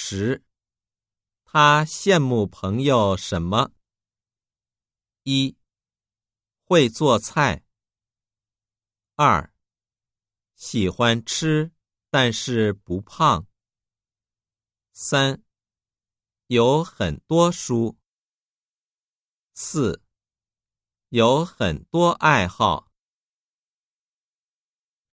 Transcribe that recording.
十。他羡慕朋友什么？一。会做菜。二。喜欢吃但是不胖。三。有很多书。四。有很多爱好。